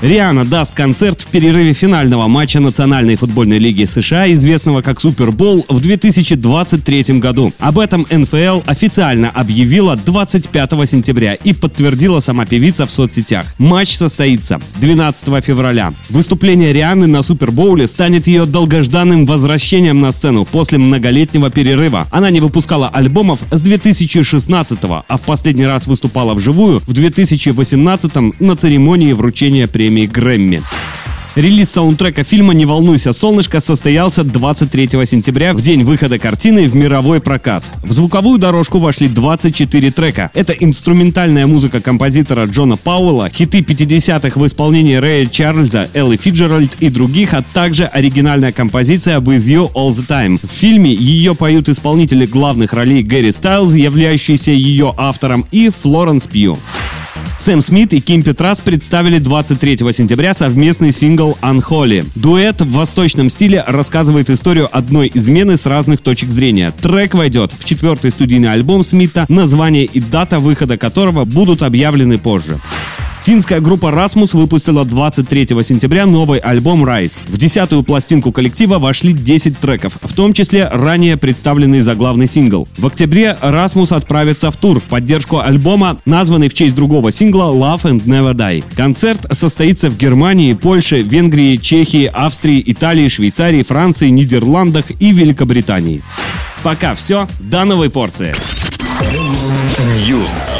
Риана даст концерт в перерыве финального матча Национальной футбольной лиги США, известного как Супербол, в 2023 году. Об этом НФЛ официально объявила 25 сентября и подтвердила сама певица в соцсетях. Матч состоится 12 февраля. Выступление Рианы на Супербоуле станет ее долгожданным возвращением на сцену после многолетнего перерыва. Она не выпускала альбомов с 2016 а в последний раз выступала вживую в 2018 на церемонии вручения премии премии Грэмми. Релиз саундтрека фильма «Не волнуйся, солнышко» состоялся 23 сентября, в день выхода картины в мировой прокат. В звуковую дорожку вошли 24 трека. Это инструментальная музыка композитора Джона Пауэлла, хиты 50-х в исполнении Рэя Чарльза, Элли Фиджеральд и других, а также оригинальная композиция «With You All The Time». В фильме ее поют исполнители главных ролей Гэри Стайлз, являющийся ее автором, и Флоренс Пью. Сэм Смит и Ким Петрас представили 23 сентября совместный сингл «Unholy». Дуэт в восточном стиле рассказывает историю одной измены с разных точек зрения. Трек войдет в четвертый студийный альбом Смита, название и дата выхода которого будут объявлены позже. Финская группа Rasmus выпустила 23 сентября новый альбом Rise. В десятую пластинку коллектива вошли 10 треков, в том числе ранее представленный заглавный сингл. В октябре Rasmus отправится в тур в поддержку альбома, названный в честь другого сингла Love and Never Die. Концерт состоится в Германии, Польше, Венгрии, Чехии, Австрии, Италии, Швейцарии, Франции, Нидерландах и Великобритании. Пока все, до новой порции. News.